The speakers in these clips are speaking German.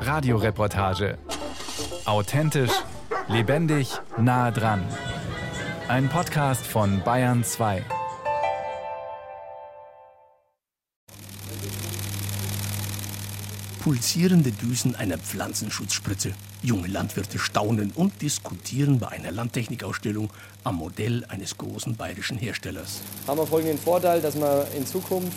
Radioreportage. Authentisch, lebendig, nah dran. Ein Podcast von Bayern 2. Pulsierende Düsen einer Pflanzenschutzspritze. Junge Landwirte staunen und diskutieren bei einer Landtechnikausstellung am Modell eines großen bayerischen Herstellers. Haben wir folgenden Vorteil, dass wir in Zukunft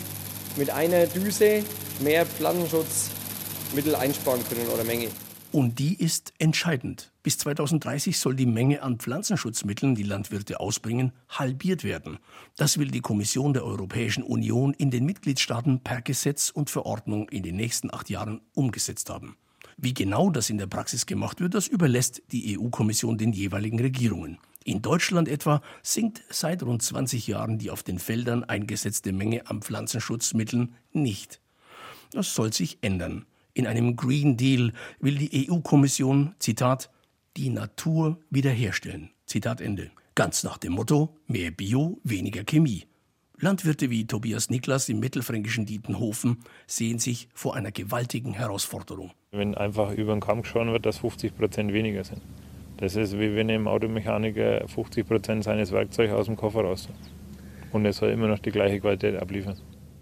mit einer Düse mehr Pflanzenschutzmittel einsparen können oder Menge. Und die ist entscheidend. Bis 2030 soll die Menge an Pflanzenschutzmitteln, die Landwirte ausbringen, halbiert werden. Das will die Kommission der Europäischen Union in den Mitgliedstaaten per Gesetz und Verordnung in den nächsten acht Jahren umgesetzt haben. Wie genau das in der Praxis gemacht wird, das überlässt die EU-Kommission den jeweiligen Regierungen. In Deutschland etwa sinkt seit rund 20 Jahren die auf den Feldern eingesetzte Menge an Pflanzenschutzmitteln nicht. Das soll sich ändern. In einem Green Deal will die EU-Kommission, Zitat, die Natur wiederherstellen. Zitat Ende. Ganz nach dem Motto, mehr Bio, weniger Chemie. Landwirte wie Tobias Niklas im mittelfränkischen Dietenhofen sehen sich vor einer gewaltigen Herausforderung. Wenn einfach über den Kamm geschoren wird, dass 50 Prozent weniger sind. Das ist wie wenn ein Automechaniker 50 Prozent seines Werkzeugs aus dem Koffer raus. Und er soll immer noch die gleiche Qualität abliefern.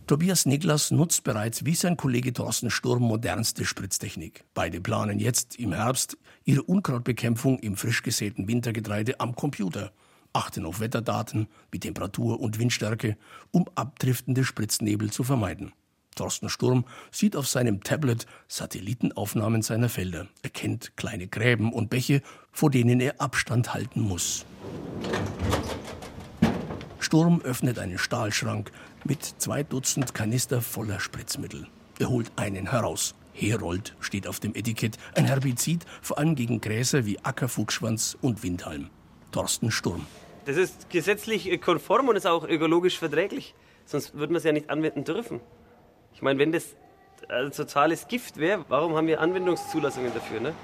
Tobias Niklas nutzt bereits wie sein Kollege Thorsten Sturm modernste Spritztechnik. Beide planen jetzt im Herbst ihre Unkrautbekämpfung im frisch gesäten Wintergetreide am Computer, achten auf Wetterdaten wie Temperatur und Windstärke, um abdriftende Spritznebel zu vermeiden. Thorsten Sturm sieht auf seinem Tablet Satellitenaufnahmen seiner Felder, erkennt kleine Gräben und Bäche, vor denen er Abstand halten muss. Sturm öffnet einen Stahlschrank mit zwei Dutzend Kanister voller Spritzmittel. Er holt einen heraus. Herold steht auf dem Etikett, ein Herbizid, vor allem gegen Gräser wie Ackerfuchsschwanz und Windhalm. Thorsten Sturm. Das ist gesetzlich konform und ist auch ökologisch verträglich. Sonst würden wir es ja nicht anwenden dürfen. Ich meine, wenn das ein totales Gift wäre, warum haben wir Anwendungszulassungen dafür? Ne?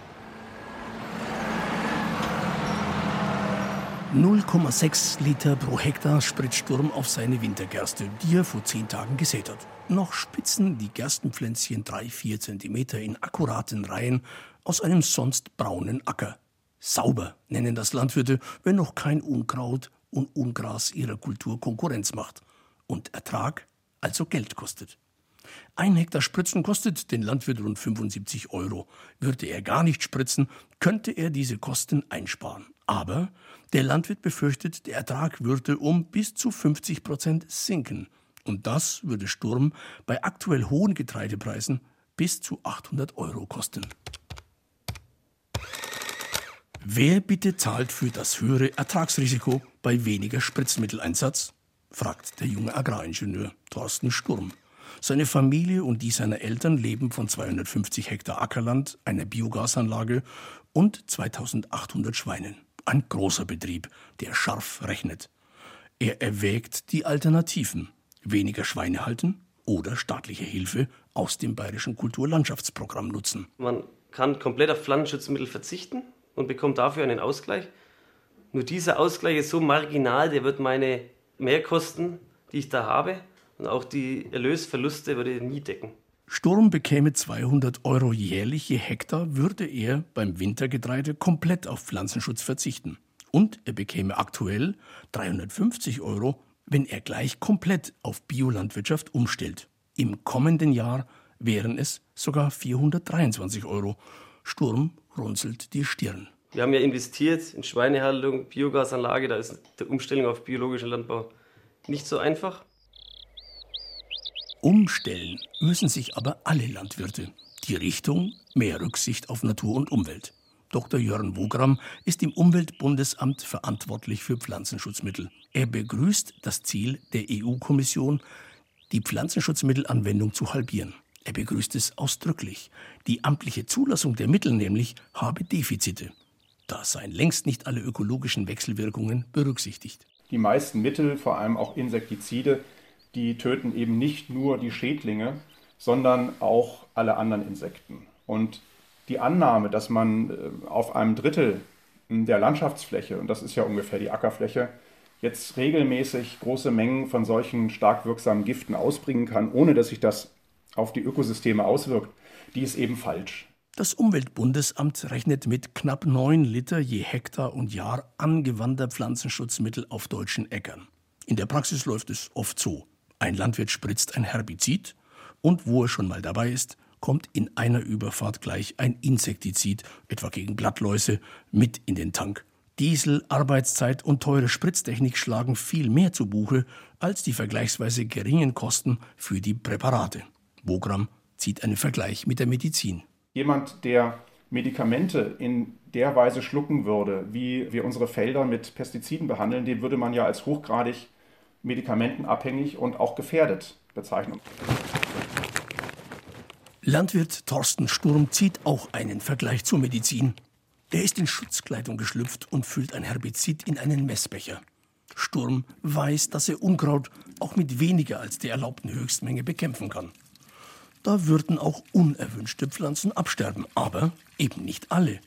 0,6 Liter pro Hektar spritzt Sturm auf seine Wintergerste, die er vor zehn Tagen gesät hat. Noch spitzen die Gerstenpflänzchen drei, vier Zentimeter in akkuraten Reihen aus einem sonst braunen Acker. Sauber nennen das Landwirte, wenn noch kein Unkraut und Ungras ihrer Kultur Konkurrenz macht. Und Ertrag also Geld kostet. Ein Hektar Spritzen kostet den Landwirt rund 75 Euro. Würde er gar nicht spritzen, könnte er diese Kosten einsparen. Aber der Landwirt befürchtet, der Ertrag würde um bis zu 50 Prozent sinken. Und das würde Sturm bei aktuell hohen Getreidepreisen bis zu 800 Euro kosten. Wer bitte zahlt für das höhere Ertragsrisiko bei weniger Spritzmitteleinsatz? fragt der junge Agraringenieur Thorsten Sturm. Seine Familie und die seiner Eltern leben von 250 Hektar Ackerland, einer Biogasanlage und 2800 Schweinen. Ein großer Betrieb, der scharf rechnet. Er erwägt die Alternativen. Weniger Schweine halten oder staatliche Hilfe aus dem Bayerischen Kulturlandschaftsprogramm nutzen. Man kann komplett auf Pflanzenschutzmittel verzichten und bekommt dafür einen Ausgleich. Nur dieser Ausgleich ist so marginal, der wird meine Mehrkosten, die ich da habe, und auch die Erlösverluste würde er nie decken. Sturm bekäme 200 Euro jährlich je Hektar, würde er beim Wintergetreide komplett auf Pflanzenschutz verzichten. Und er bekäme aktuell 350 Euro, wenn er gleich komplett auf Biolandwirtschaft umstellt. Im kommenden Jahr wären es sogar 423 Euro. Sturm runzelt die Stirn. Wir haben ja investiert in Schweinehaltung, Biogasanlage, da ist die Umstellung auf biologischen Landbau nicht so einfach. Umstellen müssen sich aber alle Landwirte. Die Richtung mehr Rücksicht auf Natur und Umwelt. Dr. Jörn Wogram ist im Umweltbundesamt verantwortlich für Pflanzenschutzmittel. Er begrüßt das Ziel der EU-Kommission, die Pflanzenschutzmittelanwendung zu halbieren. Er begrüßt es ausdrücklich. Die amtliche Zulassung der Mittel nämlich habe Defizite. Da seien längst nicht alle ökologischen Wechselwirkungen berücksichtigt. Die meisten Mittel, vor allem auch Insektizide, die töten eben nicht nur die Schädlinge, sondern auch alle anderen Insekten. Und die Annahme, dass man äh, auf einem Drittel der Landschaftsfläche, und das ist ja ungefähr die Ackerfläche, jetzt regelmäßig große Mengen von solchen stark wirksamen Giften ausbringen kann, ohne dass sich das auf die Ökosysteme auswirkt, die ist eben falsch. Das Umweltbundesamt rechnet mit knapp 9 Liter je Hektar und Jahr angewandter Pflanzenschutzmittel auf deutschen Äckern. In der Praxis läuft es oft so. Ein Landwirt spritzt ein Herbizid und wo er schon mal dabei ist, kommt in einer Überfahrt gleich ein Insektizid, etwa gegen Blattläuse, mit in den Tank. Diesel, Arbeitszeit und teure Spritztechnik schlagen viel mehr zu Buche als die vergleichsweise geringen Kosten für die Präparate. Bogram zieht einen Vergleich mit der Medizin. Jemand, der Medikamente in der Weise schlucken würde, wie wir unsere Felder mit Pestiziden behandeln, den würde man ja als hochgradig medikamentenabhängig und auch gefährdet bezeichnen. Landwirt Thorsten Sturm zieht auch einen Vergleich zur Medizin. Er ist in Schutzkleidung geschlüpft und füllt ein Herbizid in einen Messbecher. Sturm weiß, dass er Unkraut auch mit weniger als der erlaubten Höchstmenge bekämpfen kann. Da würden auch unerwünschte Pflanzen absterben, aber eben nicht alle.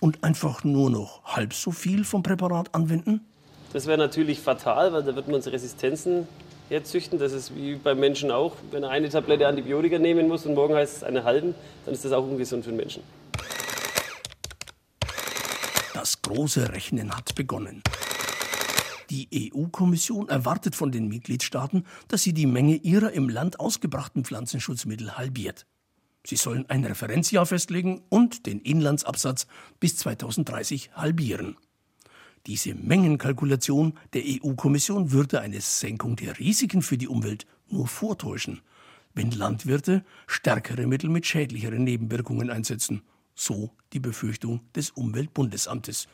Und einfach nur noch halb so viel vom Präparat anwenden? Das wäre natürlich fatal, weil da würden wir uns Resistenzen herzüchten. Das ist wie beim Menschen auch. Wenn er eine Tablette Antibiotika nehmen muss und morgen heißt es eine halben, dann ist das auch ungesund für den Menschen. Das große Rechnen hat begonnen. Die EU-Kommission erwartet von den Mitgliedstaaten, dass sie die Menge ihrer im Land ausgebrachten Pflanzenschutzmittel halbiert. Sie sollen ein Referenzjahr festlegen und den Inlandsabsatz bis 2030 halbieren. Diese Mengenkalkulation der EU-Kommission würde eine Senkung der Risiken für die Umwelt nur vortäuschen, wenn Landwirte stärkere Mittel mit schädlicheren Nebenwirkungen einsetzen. So die Befürchtung des Umweltbundesamtes.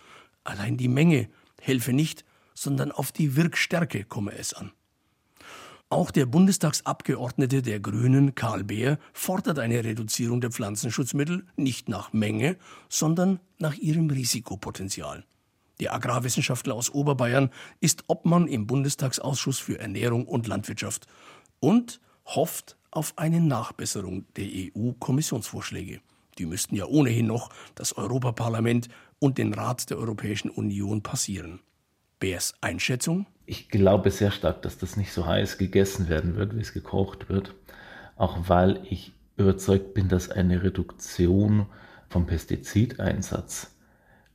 Allein die Menge helfe nicht, sondern auf die Wirkstärke komme es an. Auch der Bundestagsabgeordnete der Grünen, Karl Beer, fordert eine Reduzierung der Pflanzenschutzmittel nicht nach Menge, sondern nach ihrem Risikopotenzial. Der Agrarwissenschaftler aus Oberbayern ist Obmann im Bundestagsausschuss für Ernährung und Landwirtschaft und hofft auf eine Nachbesserung der EU-Kommissionsvorschläge. Die müssten ja ohnehin noch das Europaparlament und den Rat der Europäischen Union passieren. Bärs Einschätzung? Ich glaube sehr stark, dass das nicht so heiß gegessen werden wird, wie es gekocht wird. Auch weil ich überzeugt bin, dass eine Reduktion vom Pestizideinsatz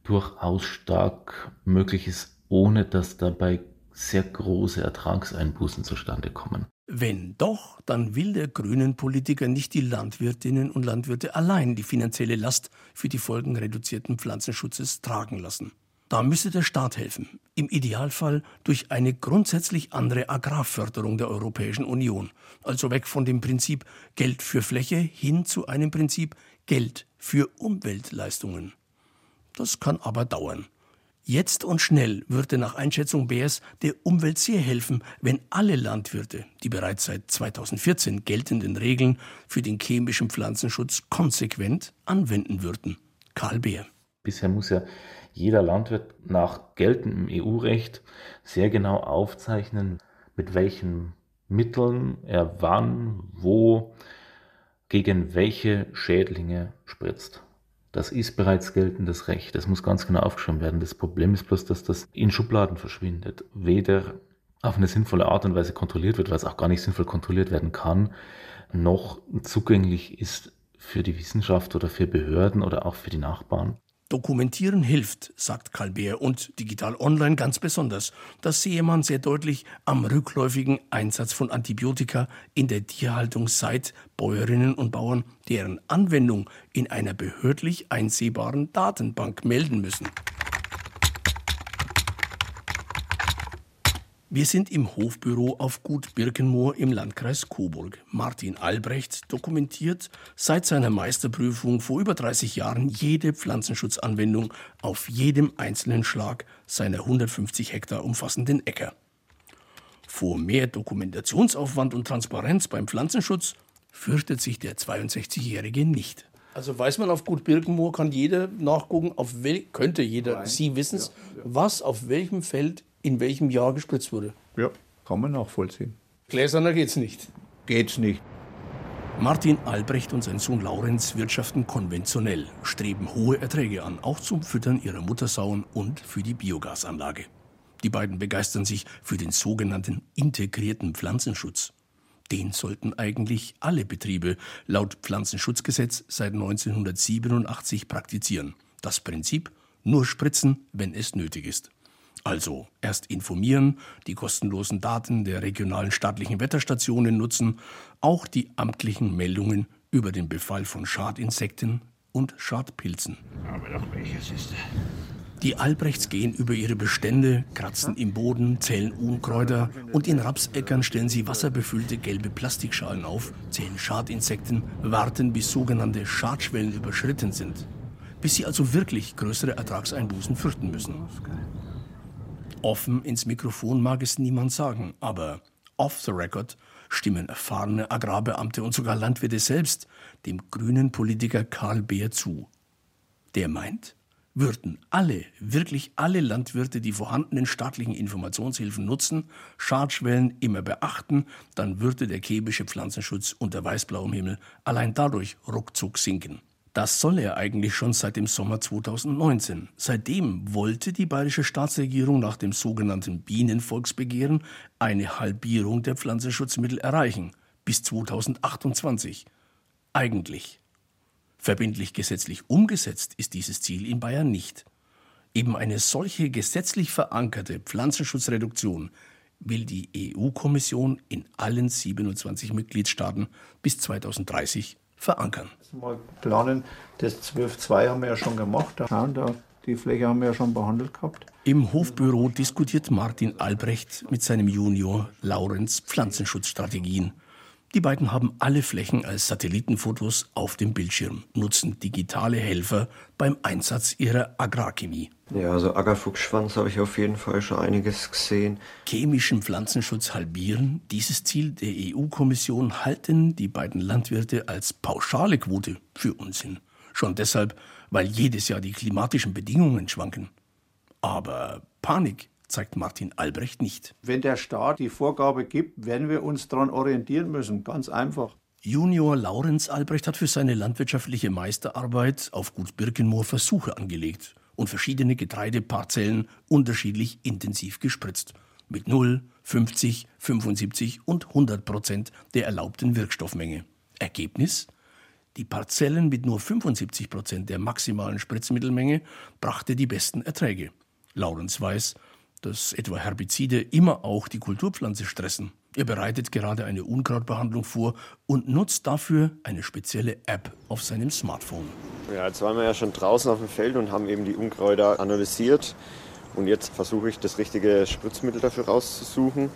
durchaus stark möglich ist, ohne dass dabei sehr große Ertragseinbußen zustande kommen. Wenn doch, dann will der grünen Politiker nicht die Landwirtinnen und Landwirte allein die finanzielle Last für die Folgen reduzierten Pflanzenschutzes tragen lassen. Da müsse der Staat helfen, im Idealfall durch eine grundsätzlich andere Agrarförderung der Europäischen Union, also weg von dem Prinzip Geld für Fläche hin zu einem Prinzip Geld für Umweltleistungen. Das kann aber dauern. Jetzt und schnell würde nach Einschätzung BS der Umwelt sehr helfen, wenn alle Landwirte die bereits seit 2014 geltenden Regeln für den chemischen Pflanzenschutz konsequent anwenden würden. Karl Beer. Bisher muss ja jeder Landwirt nach geltendem EU-Recht sehr genau aufzeichnen, mit welchen Mitteln er wann, wo, gegen welche Schädlinge spritzt. Das ist bereits geltendes Recht. Das muss ganz genau aufgeschrieben werden. Das Problem ist bloß, dass das in Schubladen verschwindet. Weder auf eine sinnvolle Art und Weise kontrolliert wird, weil es auch gar nicht sinnvoll kontrolliert werden kann, noch zugänglich ist für die Wissenschaft oder für Behörden oder auch für die Nachbarn. Dokumentieren hilft, sagt Kalbeer, und digital online ganz besonders. Das sehe man sehr deutlich am rückläufigen Einsatz von Antibiotika in der Tierhaltung seit Bäuerinnen und Bauern deren Anwendung in einer behördlich einsehbaren Datenbank melden müssen. Wir sind im Hofbüro auf Gut Birkenmoor im Landkreis Coburg. Martin Albrecht dokumentiert seit seiner Meisterprüfung vor über 30 Jahren jede Pflanzenschutzanwendung auf jedem einzelnen Schlag seiner 150 Hektar umfassenden Äcker. Vor mehr Dokumentationsaufwand und Transparenz beim Pflanzenschutz fürchtet sich der 62-Jährige nicht. Also weiß man auf Gut Birkenmoor, kann jeder nachgucken, auf wel könnte jeder, Nein. Sie wissen es, ja, ja. was auf welchem Feld in welchem Jahr gespritzt wurde. Ja, kann man nachvollziehen. Gläserner geht's nicht. Geht's nicht. Martin Albrecht und sein Sohn Laurenz wirtschaften konventionell, streben hohe Erträge an, auch zum Füttern ihrer Muttersauen und für die Biogasanlage. Die beiden begeistern sich für den sogenannten integrierten Pflanzenschutz. Den sollten eigentlich alle Betriebe laut Pflanzenschutzgesetz seit 1987 praktizieren. Das Prinzip nur spritzen, wenn es nötig ist. Also erst informieren, die kostenlosen Daten der regionalen staatlichen Wetterstationen nutzen, auch die amtlichen Meldungen über den Befall von Schadinsekten und Schadpilzen. Aber doch welches ist Die Albrechts gehen über ihre Bestände, kratzen im Boden, zählen Unkräuter und in Rapsäckern stellen sie wasserbefüllte gelbe Plastikschalen auf, zählen Schadinsekten, warten bis sogenannte Schadschwellen überschritten sind, bis sie also wirklich größere Ertragseinbußen fürchten müssen. Offen ins Mikrofon mag es niemand sagen, aber off the record stimmen erfahrene Agrarbeamte und sogar Landwirte selbst dem grünen Politiker Karl Beer zu. Der meint, würden alle, wirklich alle Landwirte die vorhandenen staatlichen Informationshilfen nutzen, Schadschwellen immer beachten, dann würde der chemische Pflanzenschutz unter weißblauem Himmel allein dadurch ruckzuck sinken. Das soll er eigentlich schon seit dem Sommer 2019. Seitdem wollte die bayerische Staatsregierung nach dem sogenannten Bienenvolksbegehren eine Halbierung der Pflanzenschutzmittel erreichen bis 2028. Eigentlich. Verbindlich gesetzlich umgesetzt ist dieses Ziel in Bayern nicht. Eben eine solche gesetzlich verankerte Pflanzenschutzreduktion will die EU-Kommission in allen 27 Mitgliedstaaten bis 2030 verankern. Mal planen, das 12.2 haben wir ja schon gemacht. Da schauen, da, die Fläche haben wir ja schon behandelt gehabt. Im Hofbüro diskutiert Martin Albrecht mit seinem Junior Laurenz Pflanzenschutzstrategien. Die beiden haben alle Flächen als Satellitenfotos auf dem Bildschirm, nutzen digitale Helfer beim Einsatz ihrer Agrarchemie. Ja, also Ackerfuchsschwanz habe ich auf jeden Fall schon einiges gesehen. Chemischen Pflanzenschutz halbieren, dieses Ziel der EU-Kommission halten die beiden Landwirte als pauschale Quote für Unsinn. Schon deshalb, weil jedes Jahr die klimatischen Bedingungen schwanken. Aber Panik zeigt Martin Albrecht nicht. Wenn der Staat die Vorgabe gibt, werden wir uns daran orientieren müssen. Ganz einfach. Junior Laurenz Albrecht hat für seine landwirtschaftliche Meisterarbeit auf Gut Birkenmoor Versuche angelegt und verschiedene Getreideparzellen unterschiedlich intensiv gespritzt. Mit 0, 50, 75 und 100 Prozent der erlaubten Wirkstoffmenge. Ergebnis? Die Parzellen mit nur 75 Prozent der maximalen Spritzmittelmenge brachte die besten Erträge. Laurenz weiß, dass etwa Herbizide immer auch die Kulturpflanze stressen. Er bereitet gerade eine Unkrautbehandlung vor und nutzt dafür eine spezielle App auf seinem Smartphone. Ja, jetzt waren wir ja schon draußen auf dem Feld und haben eben die Unkräuter analysiert. Und jetzt versuche ich das richtige Spritzmittel dafür rauszusuchen.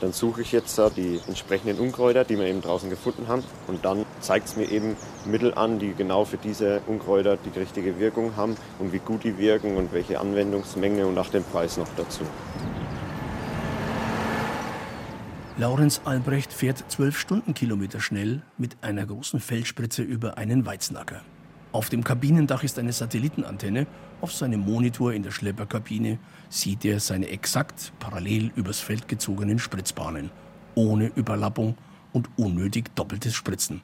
Dann suche ich jetzt die entsprechenden Unkräuter, die wir eben draußen gefunden haben. Und dann zeigt es mir eben Mittel an, die genau für diese Unkräuter die richtige Wirkung haben und wie gut die wirken und welche Anwendungsmenge und auch den Preis noch dazu. Laurenz Albrecht fährt zwölf Stundenkilometer schnell mit einer großen Feldspritze über einen Weizenacker. Auf dem Kabinendach ist eine Satellitenantenne. Auf seinem Monitor in der Schlepperkabine sieht er seine exakt parallel übers Feld gezogenen Spritzbahnen. Ohne Überlappung und unnötig doppeltes Spritzen.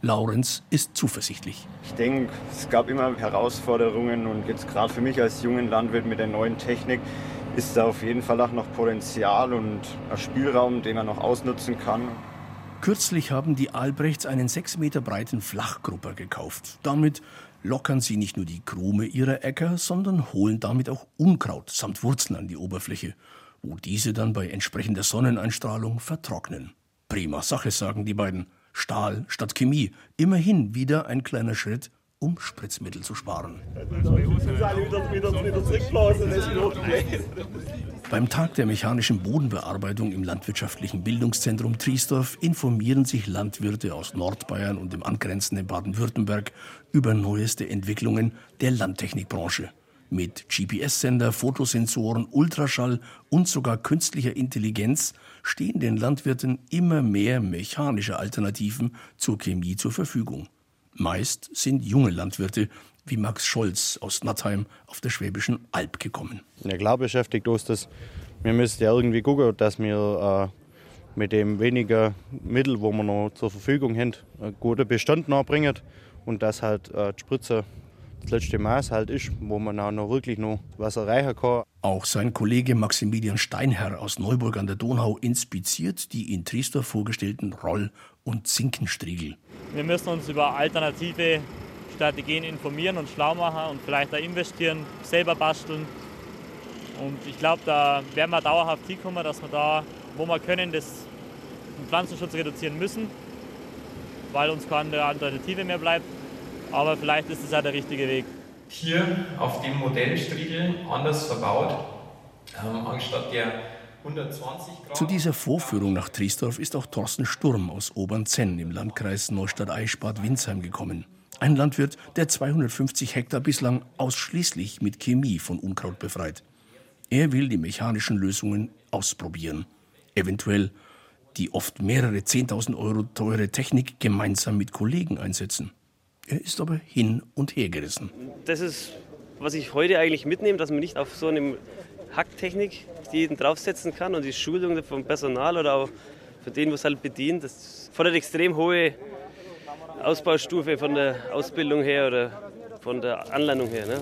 Laurenz ist zuversichtlich. Ich denke, es gab immer Herausforderungen und jetzt gerade für mich als jungen Landwirt mit der neuen Technik ist da auf jeden Fall auch noch Potenzial und Spielraum, den man noch ausnutzen kann. Kürzlich haben die Albrechts einen sechs Meter breiten Flachgrupper gekauft. Damit lockern sie nicht nur die Krume ihrer Äcker, sondern holen damit auch Unkraut samt Wurzeln an die Oberfläche, wo diese dann bei entsprechender Sonneneinstrahlung vertrocknen. Prima Sache, sagen die beiden. Stahl statt Chemie. Immerhin wieder ein kleiner Schritt, um Spritzmittel zu sparen. Beim Tag der mechanischen Bodenbearbeitung im landwirtschaftlichen Bildungszentrum Triesdorf informieren sich Landwirte aus Nordbayern und dem angrenzenden Baden-Württemberg über neueste Entwicklungen der Landtechnikbranche. Mit GPS-Sender, Fotosensoren, Ultraschall und sogar künstlicher Intelligenz stehen den Landwirten immer mehr mechanische Alternativen zur Chemie zur Verfügung. Meist sind junge Landwirte wie Max Scholz aus Nattheim auf der Schwäbischen Alb gekommen. Ja, klar beschäftigt uns das. Wir müssen ja irgendwie gucken, dass wir äh, mit dem weniger Mittel, wo wir noch zur Verfügung haben, einen guten Bestand nachbringen und dass halt äh, die Spritze das letzte Maß halt ist, wo man auch noch wirklich noch was erreichen kann. Auch sein Kollege Maximilian Steinherr aus Neuburg an der Donau inspiziert die in Triesdorf vorgestellten Roll- und Zinkenstriegel. Wir müssen uns über alternative Strategien informieren und schlau machen und vielleicht da investieren, selber basteln. Und ich glaube, da werden wir dauerhaft hinkommen, dass wir da, wo wir können, das den Pflanzenschutz reduzieren müssen, weil uns keine Alternative mehr bleibt. Aber vielleicht ist es auch der richtige Weg. Hier auf dem Modellstriegel anders verbaut, ähm, anstatt der 120 Grad. Zu dieser Vorführung nach Triesdorf ist auch Thorsten Sturm aus Obernzenn im Landkreis Neustadt-Eichsbad-Windsheim gekommen. Ein Landwirt, der 250 Hektar bislang ausschließlich mit Chemie von Unkraut befreit. Er will die mechanischen Lösungen ausprobieren. Eventuell die oft mehrere 10.000 Euro teure Technik gemeinsam mit Kollegen einsetzen. Er ist aber hin und her gerissen. Das ist, was ich heute eigentlich mitnehme, dass man nicht auf so eine Hacktechnik jeden draufsetzen kann und die Schulung vom Personal oder auch von denen, was halt bedient, das fordert extrem hohe Ausbaustufe von der Ausbildung her oder von der Anlandung her. Ne?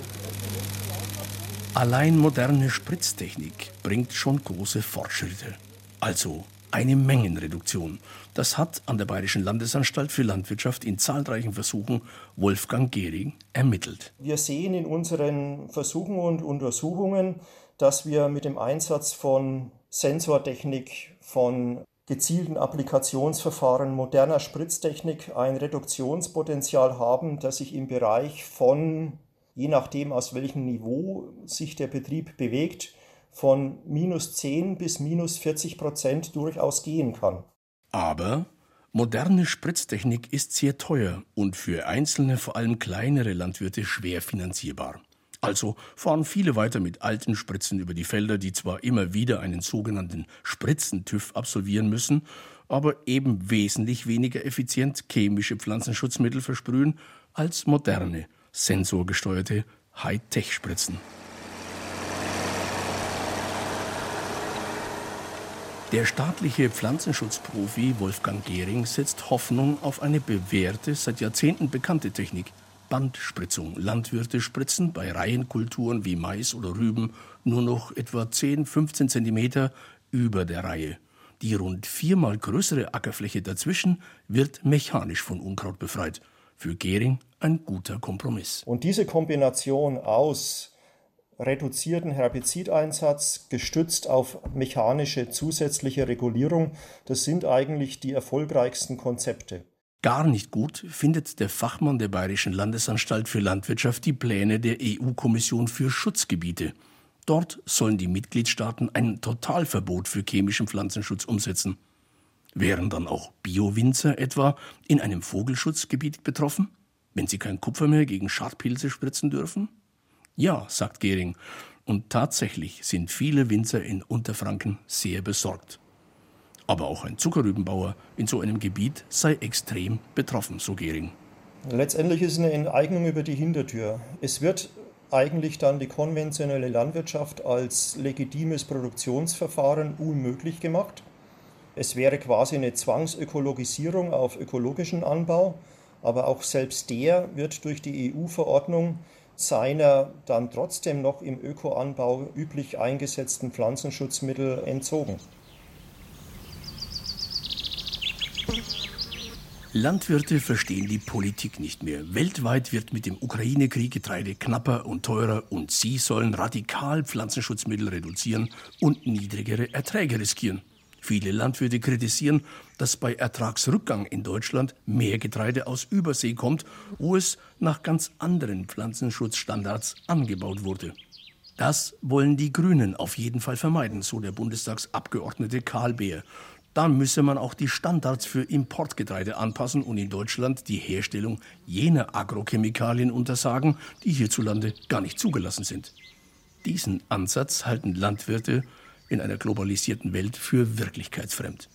Allein moderne Spritztechnik bringt schon große Fortschritte. Also eine Mengenreduktion. Das hat an der Bayerischen Landesanstalt für Landwirtschaft in zahlreichen Versuchen Wolfgang Gehring ermittelt. Wir sehen in unseren Versuchen und Untersuchungen, dass wir mit dem Einsatz von Sensortechnik, von gezielten Applikationsverfahren moderner Spritztechnik ein Reduktionspotenzial haben, das sich im Bereich von, je nachdem aus welchem Niveau sich der Betrieb bewegt, von minus 10 bis minus 40 Prozent durchaus gehen kann. Aber moderne Spritztechnik ist sehr teuer und für einzelne, vor allem kleinere Landwirte schwer finanzierbar. Also fahren viele weiter mit alten Spritzen über die Felder, die zwar immer wieder einen sogenannten Spritzentüff absolvieren müssen, aber eben wesentlich weniger effizient chemische Pflanzenschutzmittel versprühen als moderne, sensorgesteuerte Hightech-Spritzen. Der staatliche Pflanzenschutzprofi Wolfgang Gehring setzt Hoffnung auf eine bewährte, seit Jahrzehnten bekannte Technik. Bandspritzung. Landwirte spritzen bei Reihenkulturen wie Mais oder Rüben nur noch etwa 10, 15 Zentimeter über der Reihe. Die rund viermal größere Ackerfläche dazwischen wird mechanisch von Unkraut befreit. Für Gehring ein guter Kompromiss. Und diese Kombination aus reduzierten Herbizideinsatz gestützt auf mechanische zusätzliche Regulierung, das sind eigentlich die erfolgreichsten Konzepte. Gar nicht gut findet der Fachmann der Bayerischen Landesanstalt für Landwirtschaft die Pläne der EU-Kommission für Schutzgebiete. Dort sollen die Mitgliedstaaten ein Totalverbot für chemischen Pflanzenschutz umsetzen. Wären dann auch Biowinzer etwa in einem Vogelschutzgebiet betroffen, wenn sie kein Kupfer mehr gegen Schadpilze spritzen dürfen? Ja, sagt Gehring. Und tatsächlich sind viele Winzer in Unterfranken sehr besorgt. Aber auch ein Zuckerrübenbauer in so einem Gebiet sei extrem betroffen, so Gehring. Letztendlich ist eine Enteignung über die Hintertür. Es wird eigentlich dann die konventionelle Landwirtschaft als legitimes Produktionsverfahren unmöglich gemacht. Es wäre quasi eine Zwangsökologisierung auf ökologischen Anbau, aber auch selbst der wird durch die EU-Verordnung seiner dann trotzdem noch im Ökoanbau üblich eingesetzten Pflanzenschutzmittel entzogen. Landwirte verstehen die Politik nicht mehr. Weltweit wird mit dem Ukraine-Krieg Getreide knapper und teurer und sie sollen radikal Pflanzenschutzmittel reduzieren und niedrigere Erträge riskieren. Viele Landwirte kritisieren, dass bei Ertragsrückgang in Deutschland mehr Getreide aus Übersee kommt, wo es nach ganz anderen Pflanzenschutzstandards angebaut wurde. Das wollen die Grünen auf jeden Fall vermeiden, so der Bundestagsabgeordnete Karl Beer. Da müsse man auch die Standards für Importgetreide anpassen und in Deutschland die Herstellung jener Agrochemikalien untersagen, die hierzulande gar nicht zugelassen sind. Diesen Ansatz halten Landwirte in einer globalisierten Welt für wirklichkeitsfremd.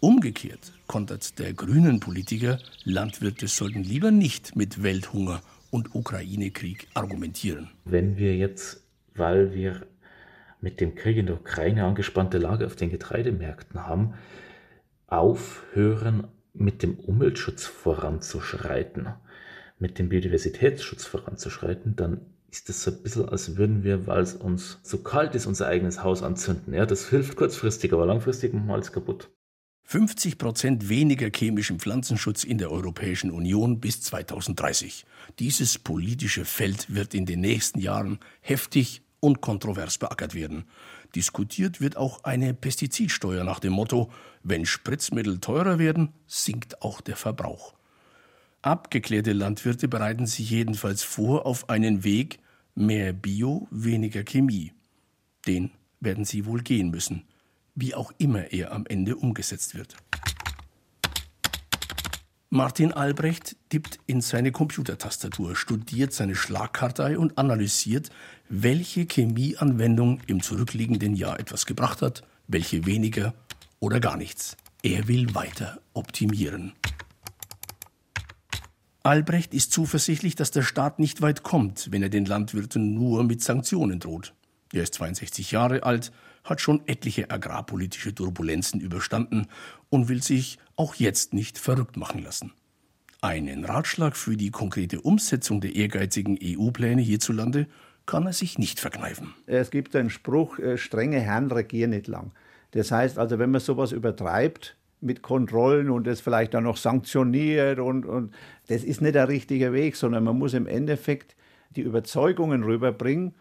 Umgekehrt kontert der grünen Politiker, Landwirte sollten lieber nicht mit Welthunger und Ukraine-Krieg argumentieren. Wenn wir jetzt, weil wir mit dem Krieg in der Ukraine angespannte Lage auf den Getreidemärkten haben, aufhören, mit dem Umweltschutz voranzuschreiten. mit dem Biodiversitätsschutz voranzuschreiten, dann ist es so ein bisschen, als würden wir, weil es uns so kalt ist, unser eigenes Haus anzünden. Ja, das hilft kurzfristig, aber langfristig machen wir alles kaputt. 50 Prozent weniger chemischen Pflanzenschutz in der Europäischen Union bis 2030. Dieses politische Feld wird in den nächsten Jahren heftig und kontrovers beackert werden. Diskutiert wird auch eine Pestizidsteuer nach dem Motto, wenn Spritzmittel teurer werden, sinkt auch der Verbrauch. Abgeklärte Landwirte bereiten sich jedenfalls vor auf einen Weg, Mehr Bio, weniger Chemie. Den werden Sie wohl gehen müssen, wie auch immer er am Ende umgesetzt wird. Martin Albrecht tippt in seine Computertastatur, studiert seine Schlagkartei und analysiert, welche Chemieanwendung im zurückliegenden Jahr etwas gebracht hat, welche weniger oder gar nichts. Er will weiter optimieren. Albrecht ist zuversichtlich, dass der Staat nicht weit kommt, wenn er den Landwirten nur mit Sanktionen droht. Er ist 62 Jahre alt, hat schon etliche agrarpolitische Turbulenzen überstanden und will sich auch jetzt nicht verrückt machen lassen. Einen Ratschlag für die konkrete Umsetzung der ehrgeizigen EU-Pläne hierzulande kann er sich nicht verkneifen. Es gibt einen Spruch, äh, strenge Herren regieren nicht lang. Das heißt also, wenn man sowas übertreibt, mit Kontrollen und das vielleicht dann noch sanktioniert und, und das ist nicht der richtige Weg, sondern man muss im Endeffekt die Überzeugungen rüberbringen.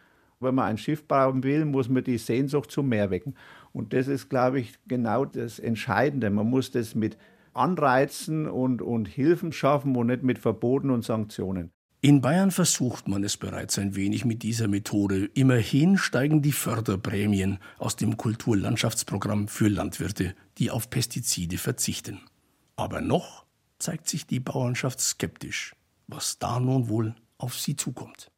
Wenn man ein Schiff bauen will, muss man die Sehnsucht zum Meer wecken. Und das ist, glaube ich, genau das Entscheidende. Man muss das mit Anreizen und, und Hilfen schaffen und nicht mit Verboten und Sanktionen. In Bayern versucht man es bereits ein wenig mit dieser Methode. Immerhin steigen die Förderprämien aus dem Kulturlandschaftsprogramm für Landwirte, die auf Pestizide verzichten. Aber noch zeigt sich die Bauernschaft skeptisch, was da nun wohl auf sie zukommt.